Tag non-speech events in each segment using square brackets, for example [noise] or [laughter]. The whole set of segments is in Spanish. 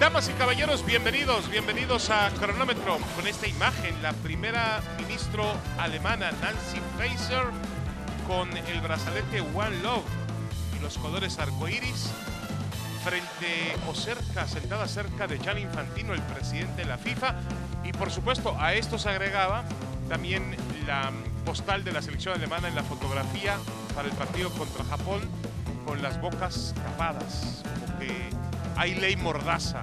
Damas y caballeros, bienvenidos, bienvenidos a Cronómetro. Con esta imagen, la primera ministro alemana, Nancy Faeser, con el brazalete One Love y los colores arcoíris, frente o cerca, sentada cerca de Gianni Infantino, el presidente de la FIFA. Y por supuesto, a esto se agregaba también la postal de la selección alemana en la fotografía para el partido contra Japón, con las bocas tapadas, hay ley mordaza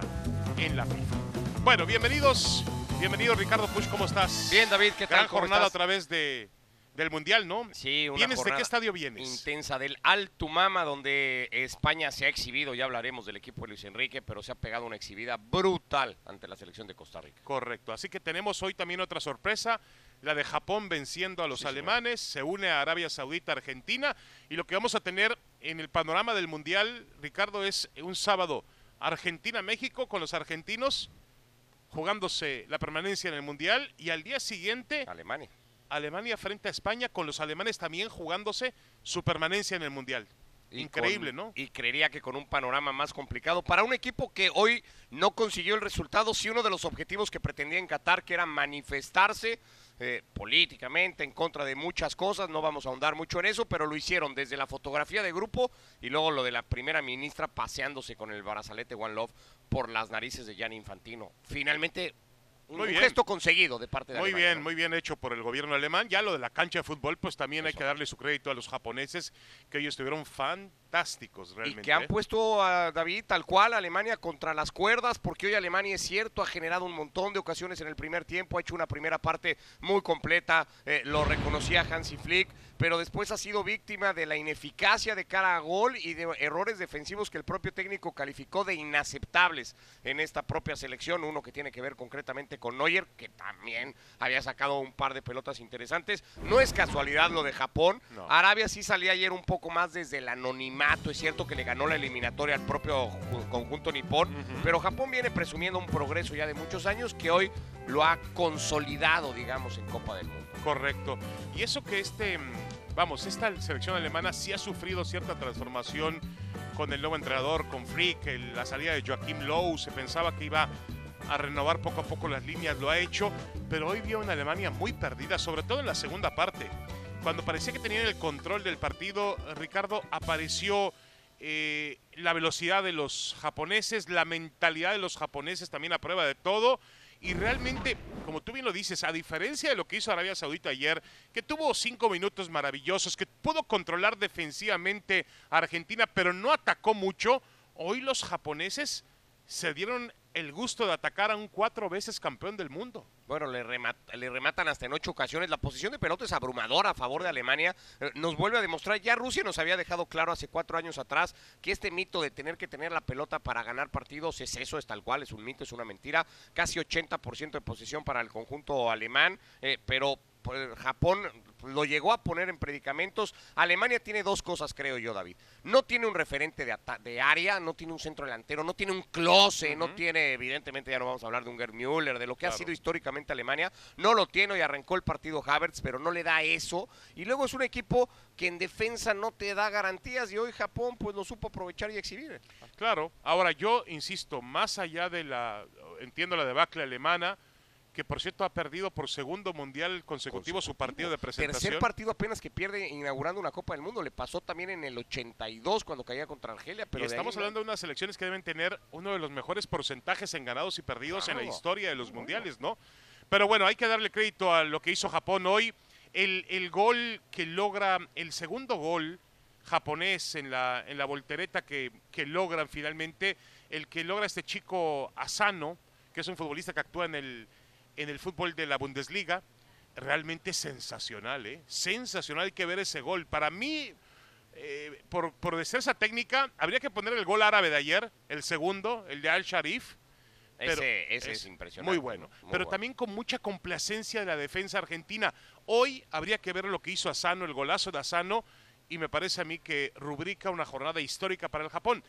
en la FIFA. Bueno, bienvenidos, bienvenido Ricardo Push, ¿cómo estás? Bien, David, ¿qué tal? Gran ¿Cómo jornada estás? otra vez de, del Mundial, ¿no? Sí, una ¿Vienes de qué estadio vienes? Intensa del Altumama, donde España se ha exhibido, ya hablaremos del equipo de Luis Enrique, pero se ha pegado una exhibida brutal ante la selección de Costa Rica. Correcto, así que tenemos hoy también otra sorpresa, la de Japón venciendo a los Sí, señor. alemanes, se une a Arabia Saudita, Argentina, y lo que vamos a tener en el panorama del Mundial, Ricardo, es un sábado Argentina-México con los argentinos jugándose la permanencia en el Mundial, y al día siguiente Alemania. Alemania frente a España con los alemanes también jugándose su permanencia en el Mundial. Y Increíble, con- ¿no? Y creería que con un panorama más complicado para un equipo que hoy no consiguió el resultado, sí uno de los objetivos que pretendía en Qatar, que era manifestarse eh, políticamente en contra de muchas cosas, no vamos a ahondar mucho en eso, pero lo hicieron desde la fotografía de grupo y luego lo de la primera ministra paseándose con el brazalete One Love por las narices de Gianni Infantino. Finalmente, un, Muy un gesto conseguido de parte de Muy Alemania, bien, ¿no? muy bien hecho por el gobierno alemán. Ya lo de la cancha de fútbol, pues también hay que darle su crédito a los japoneses, que ellos estuvieron fantásticos Y realmente. que han ¿eh? puesto a David tal cual a Alemania contra las cuerdas, porque hoy Alemania es cierto, ha generado un montón de ocasiones en el primer tiempo, ha hecho una primera parte muy completa, eh, lo reconocía Hansi Flick, pero después ha sido víctima de la ineficacia de cara a gol y de errores defensivos que el propio técnico calificó de inaceptables en esta propia selección, uno que tiene que ver concretamente con Neuer, que también había sacado un par de pelotas interesantes. No es casualidad lo de Japón, No. Arabia sí salía ayer un poco más desde el anonimato. Es cierto que le ganó la eliminatoria al propio ju- conjunto nipón, pero Japón viene presumiendo un progreso ya de muchos años que hoy lo ha consolidado, digamos, en Copa del Mundo. Correcto. Y eso que este, mm, vamos, esta selección alemana sí ha sufrido cierta transformación con el nuevo entrenador, con Frick, la salida de Joachim Lowe, se pensaba que iba a renovar poco a poco las líneas, lo ha hecho, pero hoy vio una Alemania muy perdida, sobre todo en la segunda parte. Cuando parecía que tenían el control del partido, Ricardo, apareció eh, la velocidad de los japoneses, la mentalidad de los japoneses también a prueba de todo. Y realmente, como tú bien lo dices, a diferencia de lo que hizo Arabia Saudita ayer, que tuvo cinco minutos maravillosos, que pudo controlar defensivamente a Argentina, pero no atacó mucho, hoy los japoneses se dieron el gusto de atacar a un cuatro veces campeón del mundo. Bueno, le, le rematan hasta en ocho ocasiones. La posición de pelota es abrumadora a favor de Alemania. Eh, Nos vuelve a demostrar, ya Rusia nos había dejado claro hace cuatro años atrás que este mito de tener que tener la pelota para ganar partidos es eso, es tal cual, es un mito, es una mentira. Casi 80% de posición para el conjunto alemán, eh, pero pues, Japón lo llegó a poner en predicamentos. Alemania tiene dos cosas, creo yo, David. No tiene un referente de, área, no tiene un centro delantero, no tiene un close, no tiene, evidentemente, ya no vamos a hablar de un Gerd Müller, de lo que ha sido históricamente Alemania. No lo tiene y arrancó el partido Havertz, pero no le da eso. Y luego es un equipo que en defensa no te da garantías y hoy Japón pues lo supo aprovechar y exhibir. Claro, ahora yo insisto, más allá de la, entiendo la debacle alemana, que por cierto ha perdido por segundo mundial consecutivo, su partido de presentación. Tercer partido apenas que pierde inaugurando una Copa del Mundo. Le pasó también en el 82 cuando caía contra Argelia. Pero y de estamos ahí no. hablando de unas selecciones que deben tener uno de los mejores porcentajes en ganados y perdidos en la historia de los mundiales, ¿no? Pero bueno, hay que darle crédito a lo que hizo Japón hoy. El, el gol que logra, el segundo gol japonés en la, en la voltereta que, que logran finalmente, el que logra este chico Asano, que es un futbolista que actúa en el, en el fútbol de la Bundesliga, realmente sensacional, ¿eh? Sensacional, hay que ver ese gol. Para mí, eh, por, por destreza técnica, habría que poner el gol árabe de ayer, el segundo, el de Al Sharif. pero Ese, ese es, impresionante. Muy bueno. muy pero bueno. también con mucha complacencia de la defensa argentina. Hoy habría que ver lo que hizo Asano, el golazo de Asano, y me parece a mí que rubrica una jornada histórica para el Japón.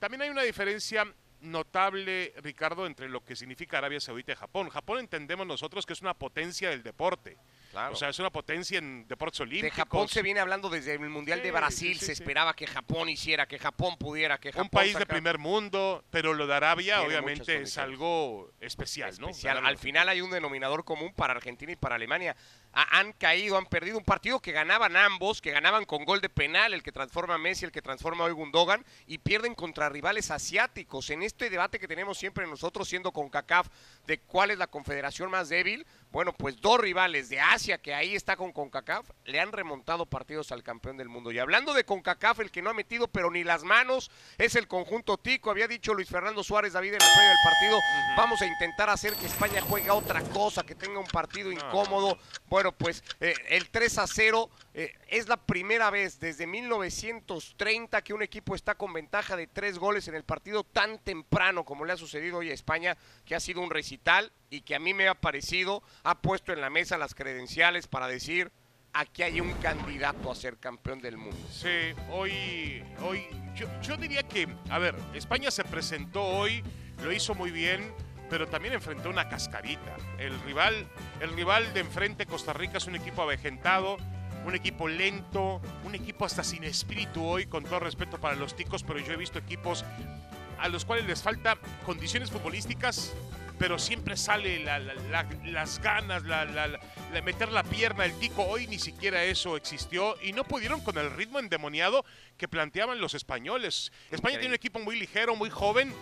También hay una diferencia notable, Ricardo, entre lo que significa Arabia Saudita y Japón. Japón entendemos nosotros que es una potencia del deporte. Claro. O sea, es una potencia en deportes De olímpicos. Japón se viene hablando desde el Mundial de Brasil, sí, sí, se esperaba que Japón hiciera, que Japón pudiera, que Japón un país de primer mundo, pero lo de Arabia Tiene obviamente es algo especial, ¿no? especial. Al final hay un denominador común para Argentina y para Alemania. Ha- han caído, han perdido un partido que ganaban ambos, que ganaban con gol de penal, el que transforma a Messi, el que transforma hoy Gundogan, y pierden contra rivales asiáticos. En este debate que tenemos siempre nosotros, siendo con CACAF, de cuál es la confederación más débil, bueno, pues dos rivales de Asia, que ahí está con CONCACAF, le han remontado partidos al campeón del mundo. Y hablando de CONCACAF, el que no ha metido pero ni las manos es el conjunto Tico. Había dicho Luis Fernando Suárez David en la previa del partido, vamos a intentar hacer que España juegue a otra cosa, que tenga un partido incómodo. Bueno, pues eh, el 3 a 0 eh, es la primera vez desde 1930 que un equipo está con ventaja de tres goles en el partido tan temprano como le ha sucedido hoy a España, que ha sido un recital y que a mí me ha parecido, ha puesto en la mesa las credenciales para decir, aquí hay un candidato a ser campeón del mundo. Sí, hoy, hoy yo, yo diría que, a ver, España se presentó hoy, lo hizo muy bien, pero también enfrentó una cascarita. El rival, el rival de enfrente, Costa Rica, es un equipo avejentado, un equipo lento, un equipo hasta sin espíritu hoy, con todo respeto para los ticos, pero yo he visto equipos a los cuales les falta condiciones futbolísticas, pero siempre sale la- la- la- las ganas, meter la pierna, el tico. Hoy ni siquiera eso existió y no pudieron con el ritmo endemoniado que planteaban los españoles. España tiene un equipo muy ligero, muy joven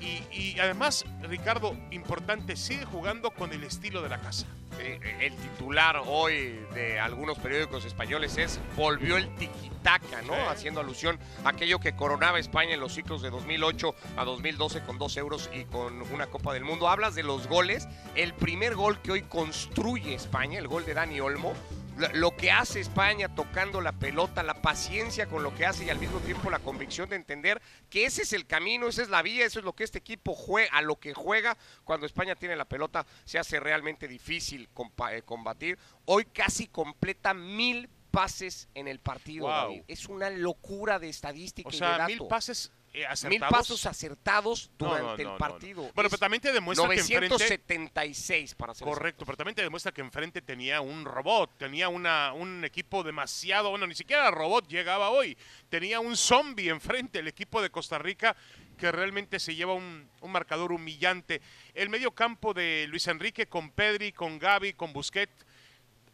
y, y además, Ricardo, importante, sigue jugando con el estilo de la casa. Eh, el titular hoy de algunos periódicos españoles es volvió el tiquitaca, ¿no? Sí. Haciendo alusión a aquello que coronaba España en los ciclos de 2008 a 2012 con dos euros y con una Copa del Mundo. Hablas de los goles. El primer gol que hoy construye España, el gol de Dani Olmo, lo que hace España tocando la pelota, la paciencia con lo que hace y al mismo tiempo la convicción de entender que ese es el camino, esa es la vía, eso es lo que este equipo juega, a lo que juega cuando España tiene la pelota, se hace realmente difícil eh, combatir. Hoy casi completa mil pases en el partido, Wow. David. Es una locura de estadística O y de dato. mil pases eh, Mil pasos acertados durante no, no, el partido. Bueno, pero también te demuestra que enfrente... 976 para ser Correcto, pero también te demuestra que enfrente tenía un robot, tenía una, un equipo demasiado, bueno, ni siquiera robot llegaba hoy, tenía un zombie enfrente, el equipo de Costa Rica, que realmente se lleva un, un marcador humillante. El medio campo de Luis Enrique con Pedri, con Gaby, con Busquets,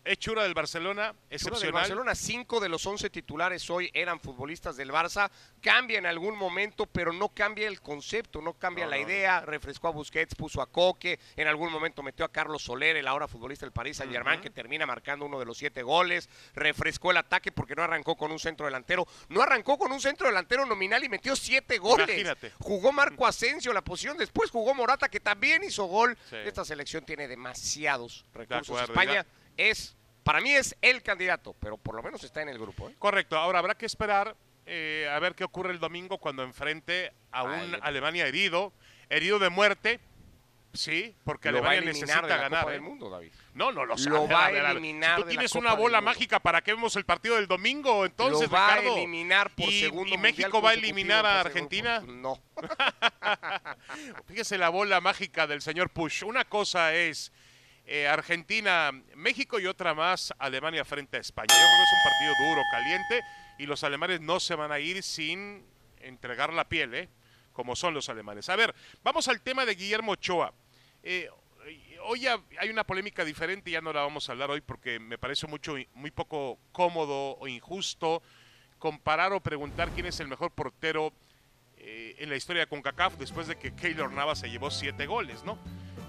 hechura del Barcelona, del excepcional. Barcelona, cinco de los 11 titulares hoy eran futbolistas del Barça. Cambia en algún momento, pero no cambia el concepto, no cambia No, la no, no. idea. Refrescó a Busquets, puso a Coque. En algún momento metió a Carlos Soler, el ahora futbolista del Paris Saint-Germain, Ujú. que termina marcando uno de los siete goles. Refrescó el ataque porque no arrancó con un centro delantero. No arrancó con un centro delantero nominal y metió siete goles. Imagínate. Jugó Marco Asensio la posición, después jugó Morata, que también hizo gol. Sí. Esta selección tiene demasiados recursos. acuerdo, España es, para mí es el candidato, pero por lo menos está en el grupo. ¿eh? Correcto, ahora habrá que esperar eh, a ver qué ocurre el domingo cuando enfrente a un Ale- Alemania herido, herido de muerte, sí, porque Lo va a Alemania necesita de la ganar. Copa ¿eh? del Mundo, David. No, no lo. Lo va a eliminar Si de tú la tienes Copa una del bola mágica para que vemos el partido del domingo, entonces, lo va Ricardo. a eliminar por y, segundo y México va a eliminar a Argentina. No. [laughs] Fíjese la bola mágica del señor Push. Una cosa es eh, Argentina, México y otra más Alemania frente a España. Yo creo que es un partido duro, caliente y los alemanes no se van a ir sin entregar la piel, ¿eh? como son los alemanes. A ver, vamos al tema de Guillermo Ochoa. Eh, hoy hay una polémica diferente, ya no la vamos a hablar hoy porque me parece mucho, muy poco cómodo o injusto comparar o preguntar quién es el mejor portero eh, en la historia de CONCACAF después de que Keylor Navas se llevó siete goles, ¿no?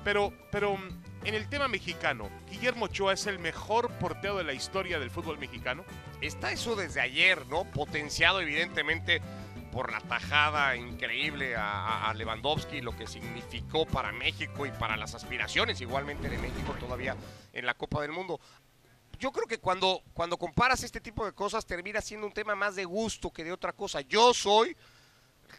Pero, pero en el tema mexicano, ¿Guillermo Ochoa es el mejor portero de la historia del fútbol mexicano? Está eso desde ayer, ¿no? Potenciado evidentemente por la tajada increíble a, a- Lewandowski, lo que significó para México y para las aspiraciones igualmente de México todavía en la Copa del Mundo. Yo creo que cuando, cuando comparas este tipo de cosas termina siendo un tema más de gusto que de otra cosa. Yo soy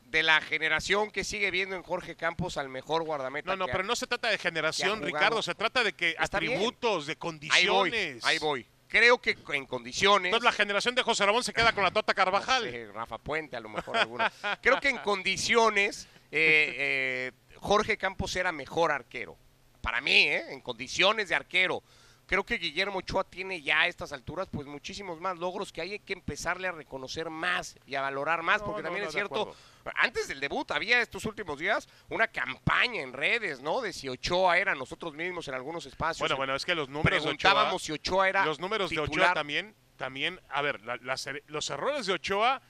de la generación que sigue viendo en Jorge Campos al mejor guardameta. No, no, ha- pero no se trata de generación. Ricardo, se trata de que Está bien. atributos, de Ahí voy, condiciones. ahí voy. Creo que en condiciones... Entonces la generación de José Ramón se queda con la Tota Carvajal. Rafa Puente, a lo mejor alguno. Creo que en [laughs] condiciones, eh, eh, Jorge Campos era mejor arquero. Para mí, ¿eh? en condiciones de arquero. Creo que Guillermo Ochoa tiene ya a estas alturas pues muchísimos más logros que hay que empezarle a reconocer más y a valorar más, No, porque no, también no, es cierto, antes del debut había estos últimos días una campaña en redes, ¿no? De si Ochoa era nosotros mismos en algunos espacios. Bueno, bueno, es que los números de Ochoa, preguntábamos si Ochoa era los números de Ochoa también, también, a ver, la- er- los errores de Ochoa,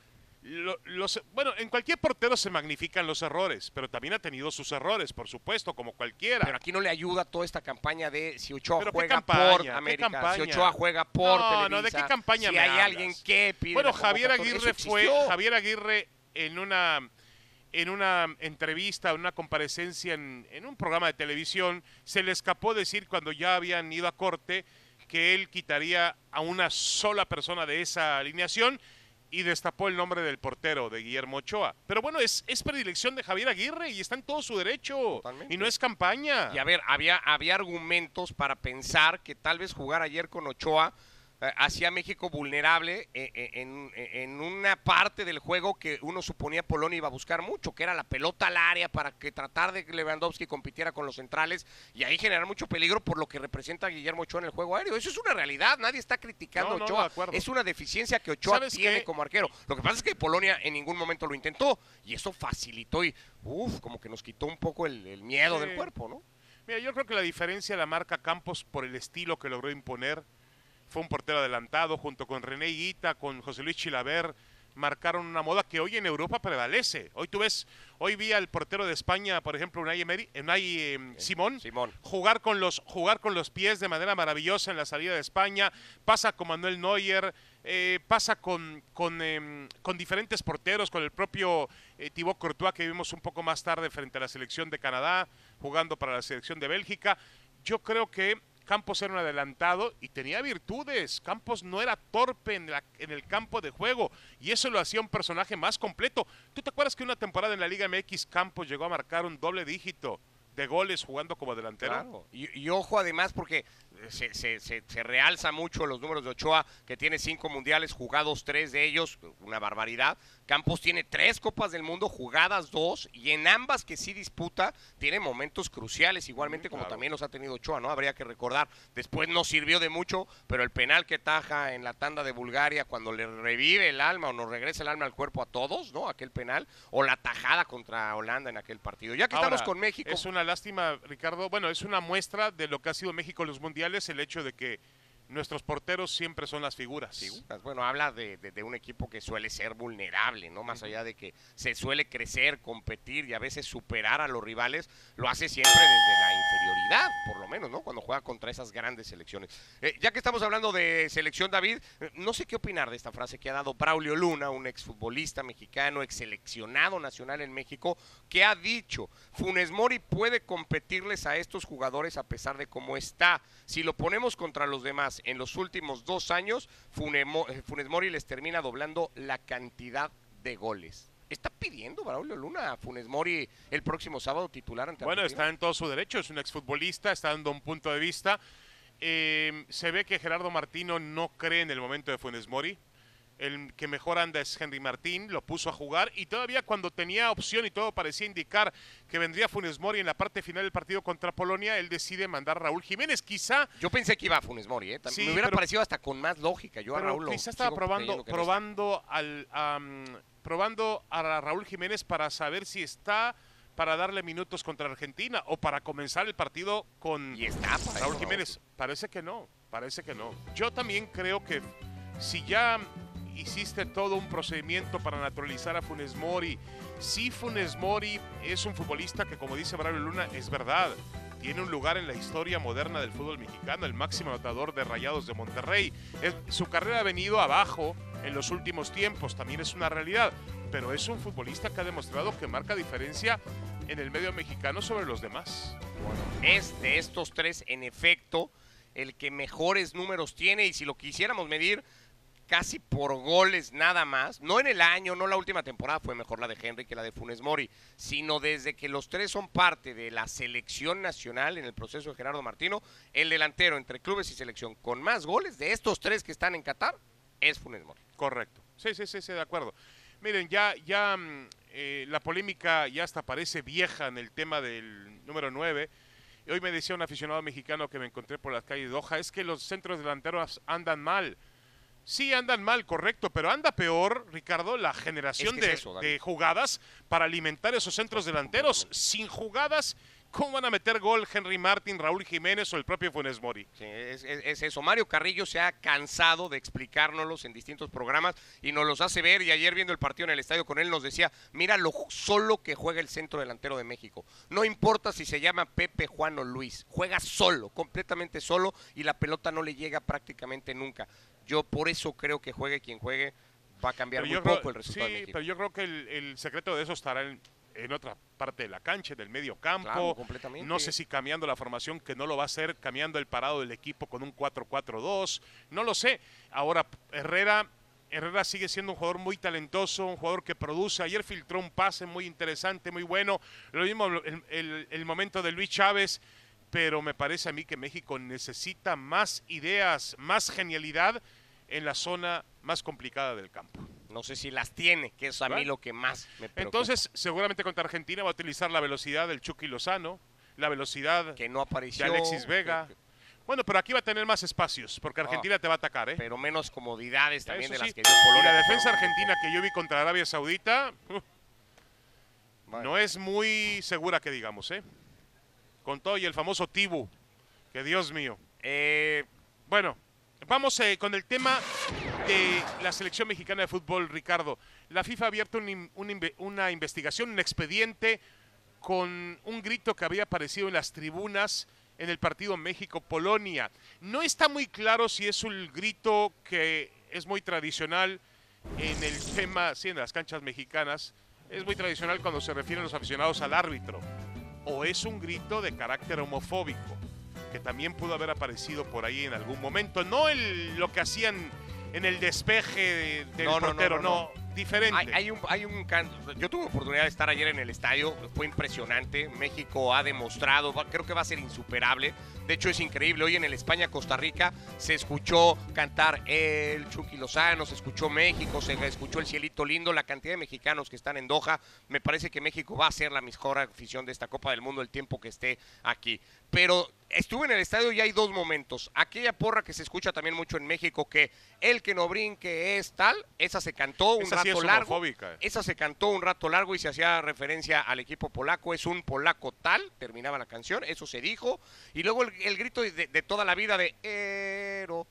lo- los, bueno, en cualquier portero se magnifican los errores, pero también ha tenido sus errores, por supuesto, como cualquiera. Pero aquí no le ayuda toda esta campaña de si Ochoa ¿Pero qué juega campaña? por ¿Qué América, si? Ochoa juega por No, Televisa. no, ¿de qué campaña Si me hay hablas? alguien que pide Bueno, Javier Aguirre fue. Javier Aguirre en una en una entrevista, en una comparecencia en, en un programa de televisión, se le escapó decir cuando ya habían ido a corte que él quitaría a una sola persona de esa alineación y destapó el nombre del portero de Guillermo Ochoa. Pero bueno, es, es predilección de Javier Aguirre y está en todo su derecho. Totalmente. Y no es campaña. Y a ver, había, había argumentos para pensar que tal vez jugar ayer con Ochoa hacía a México vulnerable eh, eh, en, en una parte del juego que uno suponía Polonia iba a buscar mucho, que era la pelota al área para que tratar de que Lewandowski compitiera con los centrales y ahí generar mucho peligro por lo que representa Guillermo Ochoa en el juego aéreo. Eso es una realidad, nadie está criticando No, a no, Ochoa. es una deficiencia que Ochoa ¿Sabes tiene qué? como arquero. Lo que pasa es que Polonia en ningún momento lo intentó y eso facilitó y, uff, como que nos quitó un poco el, el miedo Sí. del cuerpo, ¿no? Mira, yo creo que la diferencia la marca Campos por el estilo que logró imponer. Fue un portero adelantado junto con René Higuita, con José Luis Chilaver. Marcaron una moda que hoy en Europa prevalece. Hoy tú ves, hoy vi al portero de España, por ejemplo, Unai, Emery, Unai, eh, Simón, Simón. jugar con los jugar con los pies de manera maravillosa en la salida de España pasa con Manuel Neuer eh, pasa con con, em, con diferentes porteros con el propio eh, Thibaut Courtois que vimos un poco más tarde frente a la selección de Canadá jugando para la selección de Bélgica yo creo que Campos era un adelantado y tenía virtudes. Campos no era torpe en, la- en el campo de juego y eso lo hacía un personaje más completo. ¿Tú te acuerdas que una temporada en la Liga MX Campos llegó a marcar un doble dígito de goles jugando como delantero? Y, y ojo además porque se, se, se, se realza mucho los números de Ochoa, que tiene cinco mundiales, jugados tres de ellos, una barbaridad. Campos tiene tres Copas del Mundo, jugadas dos, y en ambas que sí disputa, tiene momentos cruciales, igualmente como claro. también los ha tenido Ochoa, ¿no? Habría que recordar. Después no sirvió de mucho, pero el penal que taja en la tanda de Bulgaria, cuando le revive el alma o nos regresa el alma al cuerpo a todos, ¿no? Aquel penal, o la tajada contra Holanda en aquel partido. Ya que Ahora, estamos con México. Es una lástima, Ricardo. Bueno, es una muestra de lo que ha sido México en los mundiales, el hecho de que nuestros porteros siempre son las figuras. figuras. Bueno, habla de, de- de un equipo que suele ser vulnerable, ¿no? Más allá de que se suele crecer, competir y a veces superar a los rivales, lo hace siempre desde la inferioridad, por lo menos, ¿no? Cuando juega contra esas grandes selecciones. Eh, ya que estamos hablando de selección, David, eh, no sé qué opinar de esta frase que ha dado Braulio Luna, un exfutbolista mexicano, ex seleccionado nacional en México, que ha dicho, Funes Mori puede competirles a estos jugadores a pesar de cómo está. Si lo ponemos contra los demás en los últimos dos años, eh, Funes Mori les termina doblando la cantidad de goles. ¿Está pidiendo Braulio Luna a Funes Mori el próximo sábado titular ante Bueno, Argentina? está en todo su derecho, es un exfutbolista, está dando un punto de vista. Eh, se ve que Gerardo Martino no cree en el momento de Funes Mori. El que mejor anda es Henry Martín, lo puso a jugar y todavía cuando tenía opción y todo parecía indicar que vendría Funes Mori en la parte final del partido contra Polonia, él decide mandar a Raúl Jiménez. Quizá Yo pensé que iba a Funes Mori, ¿eh? Sí, me hubiera pero- parecido hasta con más lógica. Yo a Raúl lo quizá estaba probando, probando al, probando a Raúl Jiménez para saber si está para darle minutos contra Argentina o para comenzar el partido con Y está para Raúl eso, Jiménez. Parece que no, parece que no. Yo también creo que si ya hiciste todo un procedimiento para naturalizar a Funes Mori, si Funes Mori es un futbolista que, como dice Braulio Luna, es verdad, tiene un lugar en la historia moderna del fútbol mexicano, el máximo anotador de Rayados de Monterrey. Es- su carrera ha venido abajo en los últimos tiempos, también es una realidad, pero es un futbolista que ha demostrado que marca diferencia en el medio mexicano sobre los demás. es de estos tres, en efecto, el que mejores números tiene. Y si lo quisiéramos medir casi por goles nada más, no en el año, no la última temporada fue mejor la de Henry que la de Funes Mori, sino desde que los tres son parte de la selección nacional en el proceso de Gerardo Martino, el delantero entre clubes y selección con más goles de estos tres que están en Qatar es Funes Mori. Correcto. Sí, sí, sí, sí, de acuerdo. Miren, ya, ya mm, eh, la polémica ya hasta parece vieja en el tema del número 9. Y hoy me decía un aficionado mexicano que me encontré por las calles de Doha, es que los centros delanteros andan mal. Sí, andan mal, correcto, pero anda peor, Ricardo, la generación Es que de, es eso, David. de jugadas para alimentar esos centros delanteros. Sin jugadas, ¿cómo van a meter gol Henry Martin, Raúl Jiménez o el propio Funes Mori? Sí, es, es- es eso. Mario Carrillo se ha cansado de explicárnoslos en distintos programas y nos los hace ver. Y ayer viendo el partido en el estadio con él nos decía, mira lo solo que juega el centro delantero de México. No importa si se llama Pepe, Juan o Luis, juega solo, completamente solo y la pelota no le llega prácticamente nunca. Yo por eso creo que juegue quien juegue va a cambiar Pero muy creo- poco el resultado sí, de México. pero yo creo que el, el secreto de eso estará en, en otra parte de la cancha, del medio campo. Claro, completamente. No sé si cambiando la formación, que no lo va a hacer, cambiando el parado del equipo con un 4-4-2. No lo sé. Ahora, Herrera. Herrera sigue siendo un jugador muy talentoso, un jugador que produce. Ayer filtró un pase muy interesante, muy bueno. Lo mismo el, el- el momento de Luis Chávez, pero me parece a mí que México necesita más ideas, más genialidad en la zona más complicada del campo. No sé si las tiene, que es a mí Bueno. lo que más me preocupa. Entonces, seguramente contra Argentina va a utilizar la velocidad del Chucky Lozano, la velocidad que no apareció. de Alexis Vega. que- Bueno, pero aquí va a tener más espacios, porque Ah. Argentina te va a atacar, ¿eh? pero menos comodidades también Eso de sí. las que dio Y Polonia. la defensa argentina que yo vi contra Arabia Saudita uh, no es muy segura que digamos, ¿eh? Con todo y el famoso Tibu, que Dios mío. Eh, Bueno, vamos eh, con el tema de la selección mexicana de fútbol, Ricardo. La FIFA ha abierto una investigación, un expediente con un grito que había aparecido en las tribunas en el partido México-Polonia. No está muy claro si es un grito que es muy tradicional en el tema, sí, en las canchas mexicanas, es muy tradicional cuando se refieren los aficionados al árbitro, o es un grito de carácter homofóbico que también pudo haber aparecido por ahí en algún momento. No el, lo que hacían en el despeje de- del No, portero, no, no, diferente. hay, hay un, hay un Yo tuve oportunidad de estar ayer en el estadio, fue impresionante. México ha demostrado, creo que va a ser insuperable. De hecho, es increíble. Hoy en el España-Costa Rica se escuchó cantar el Chucky Lozano, se escuchó México, se escuchó el Cielito Lindo, la cantidad de mexicanos que están en Doha. Me parece que México va a ser la mejor afición de esta Copa del Mundo el tiempo que esté aquí. Pero estuve en el estadio y hay dos momentos. Aquella porra que se escucha también mucho en México, que el que no brinque es tal, esa se cantó un Esa rato largo. Esa se cantó un rato largo y se hacía referencia al equipo polaco. Es un polaco tal, terminaba la canción, eso se dijo. Y luego el, el grito de, de toda la vida de Ero,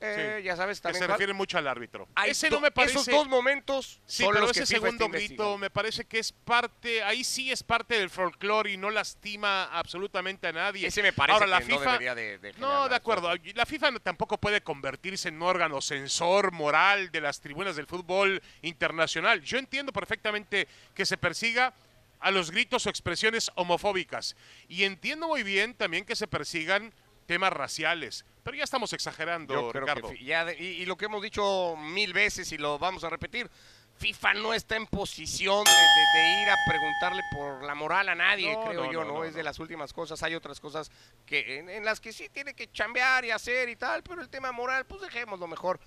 eh, Sí, ya sabes que también. se cuál. refiere mucho al árbitro. Hay Ese no me parece. Esos dos momentos Sí, son pero los ese que segundo grito me parece que es parte, ahí sí es parte del folclore y no lastima absolutamente a nadie. Ese me parece Ahora, la que no FIFA, debería de, de No, de acuerdo. cosas. La FIFA no- tampoco puede convertirse en un órgano censor moral de las tribunas del fútbol internacional. Yo entiendo perfectamente que se persiga a los gritos o expresiones homofóbicas. Y entiendo muy bien también que se persigan temas raciales. Pero ya estamos exagerando, Yo creo Ricardo. que fi- ya de- y, y lo que hemos dicho mil veces y lo vamos a repetir, FIFA no está en posición de, de- de ir a preguntarle por la moral a nadie, No, creo no, yo, no, ¿no? es de las últimas cosas, hay otras cosas que en, en las que sí tiene que chambear y hacer y tal, pero el tema moral, pues dejémoslo mejor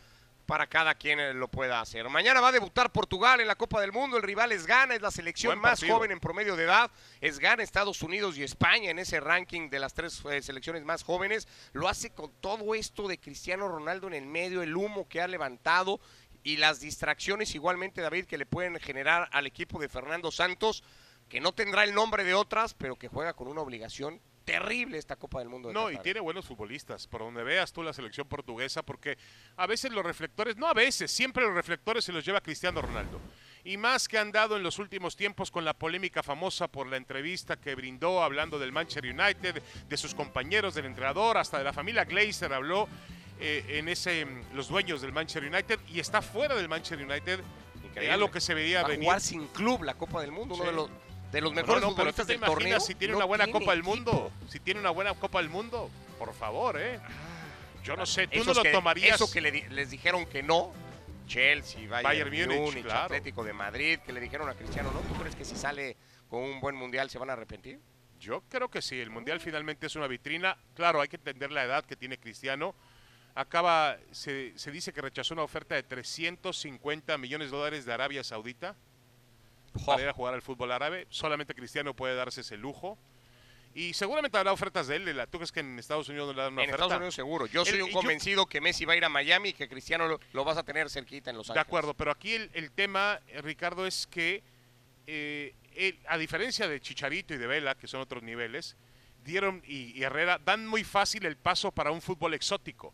para cada quien eh, lo pueda hacer. Mañana va a debutar Portugal en la Copa del Mundo, el rival es Ghana, es la selección más joven en promedio de edad, es Ghana, Estados Unidos y España en ese ranking de las tres eh, selecciones más jóvenes, lo hace con todo esto de Cristiano Ronaldo en el medio, el humo que ha levantado y las distracciones igualmente, David, que le pueden generar al equipo de Fernando Santos, que no tendrá el nombre de otras, pero que juega con una obligación terrible esta Copa del Mundo. de No, y tiene buenos futbolistas, por donde veas tú la selección portuguesa, porque a veces los reflectores, no a veces, siempre los reflectores se los lleva Cristiano Ronaldo. Y más que han dado en los últimos tiempos con la polémica famosa por la entrevista que brindó hablando del Manchester United, de sus compañeros, del entrenador, hasta de la familia Glazer habló eh, en ese mm, los dueños del Manchester United y está fuera del Manchester United. Increíble. algo que se veía Va a venir. jugar sin club la Copa del Mundo, Sí. uno de los, de los No, mejores no, pero tú futbolistas te del imaginas torneo. si tiene no una buena tiene Copa del. Mundo, si tiene una buena Copa del Mundo, por favor, ¿eh? Yo no sé, tú no lo que- tomarías. Eso que le di- les dijeron que no. Chelsea, Bayern, Bayern Múnich, Múnich, claro. Atlético de Madrid, que le dijeron a Cristiano, ¿no? ¿Tú crees que si sale con un buen mundial se van a arrepentir? Yo creo que sí, el Mundial finalmente es una vitrina. Claro, hay que entender la edad que tiene Cristiano. Acaba, se, se dice que rechazó una oferta de 350 millones de dólares de Arabia Saudita para ir a jugar al fútbol árabe. Solamente Cristiano puede darse ese lujo. Y seguramente habrá ofertas de él. ¿Tú crees que en Estados Unidos no le dan una En oferta? Estados Unidos seguro. Yo soy El- un yo- convencido que Messi va a ir a Miami y que Cristiano lo, lo vas a tener cerquita en Los De Ángeles. acuerdo, pero aquí el, el tema, eh, Ricardo, es que eh, él, a diferencia de Chicharito y de Vela, que son otros niveles, dieron y, y Herrera dan muy fácil el paso para un fútbol exótico.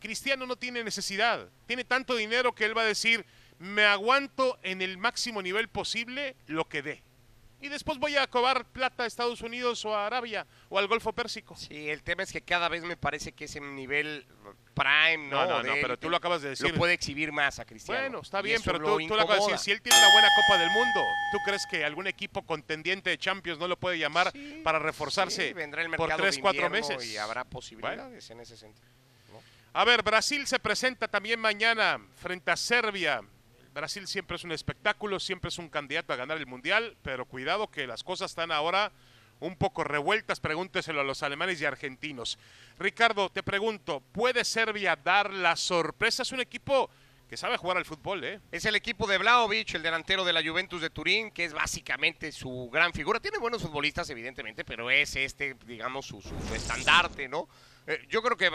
Cristiano no tiene necesidad, tiene tanto dinero que él va a decir, me aguanto en el máximo nivel posible lo que dé. Y después voy a cobrar plata a Estados Unidos o a Arabia o al Golfo Pérsico. Sí, el tema es que cada vez me parece que ese nivel prime, ¿no? No, no, no, pero tú lo acabas de decir. Lo puede exhibir más a Cristiano. Bueno, está bien, pero lo tú, tú lo acabas de decir, si él tiene una buena Copa del Mundo, ¿tú crees que algún equipo contendiente de Champions no lo puede llamar Sí, para reforzarse sí, vendrá el por tres, cuatro meses? Y habrá posibilidades en ese sentido. A ver, Brasil se presenta también mañana frente a Serbia. Brasil siempre es un espectáculo, siempre es un candidato a ganar el Mundial, pero cuidado que las cosas están ahora un poco revueltas, pregúnteselo a los alemanes y argentinos. Ricardo, te pregunto, ¿puede Serbia dar la sorpresa? Es un equipo que sabe jugar al fútbol, ¿eh? Es el equipo de Vlaovic, el delantero de la Juventus de Turín, que es básicamente su gran figura. Tiene buenos futbolistas, evidentemente, pero es este, digamos, su, estandarte, ¿no? Eh, yo creo que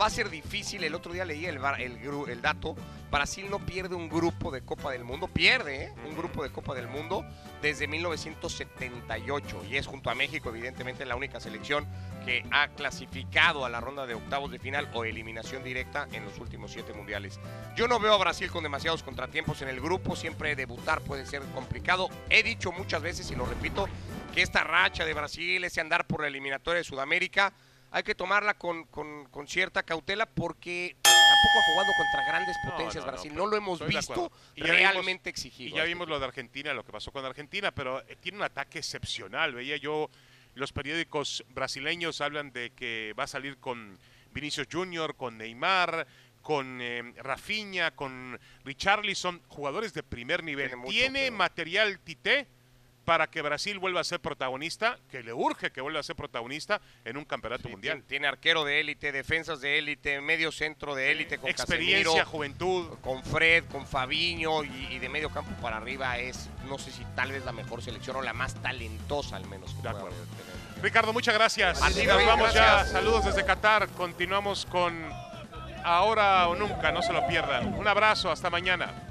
va a ser difícil. El otro día leí el, el, el dato. Brasil no pierde un grupo de Copa del Mundo. Pierde, ¿eh? Un grupo de Copa del Mundo desde 1978. Y es junto a México, evidentemente, la única selección que ha clasificado a la ronda de octavos de final o eliminación directa en los últimos siete mundiales. Yo no veo a Brasil con demasiados contratiempos en el grupo, siempre debutar puede ser complicado. He dicho muchas veces y lo repito, que esta racha de Brasil, ese andar por la eliminatoria de Sudamérica, hay que tomarla con, con- con cierta cautela porque tampoco ha jugado contra grandes potencias no, no, Brasil. No, lo hemos visto. Y realmente Y exigido. ya vimos lo de Argentina, lo que pasó con Argentina, pero eh, tiene un ataque excepcional. Veía yo, los periódicos brasileños hablan de que va a salir con Vinicius Junior, con Neymar, con eh, Rafinha, con Richarlison, jugadores de primer nivel. Tiene Tiene, mucho, pero- material Tite para que Brasil vuelva a ser protagonista, que le urge que vuelva a ser protagonista en un campeonato Sí, mundial. tiene, arquero de élite, defensas de élite, medio centro de élite con Experiencia, Casemiro, juventud. con Fred, con Fabiño y, y de medio campo para arriba es, no sé si tal vez la mejor selección o la más talentosa al menos. que De pueda acuerdo. tener. Ricardo, muchas gracias. Nos vamos gracias. ya. Saludos desde Qatar. Continuamos con Ahora o Nunca. No se lo pierdan. Un abrazo. Hasta mañana.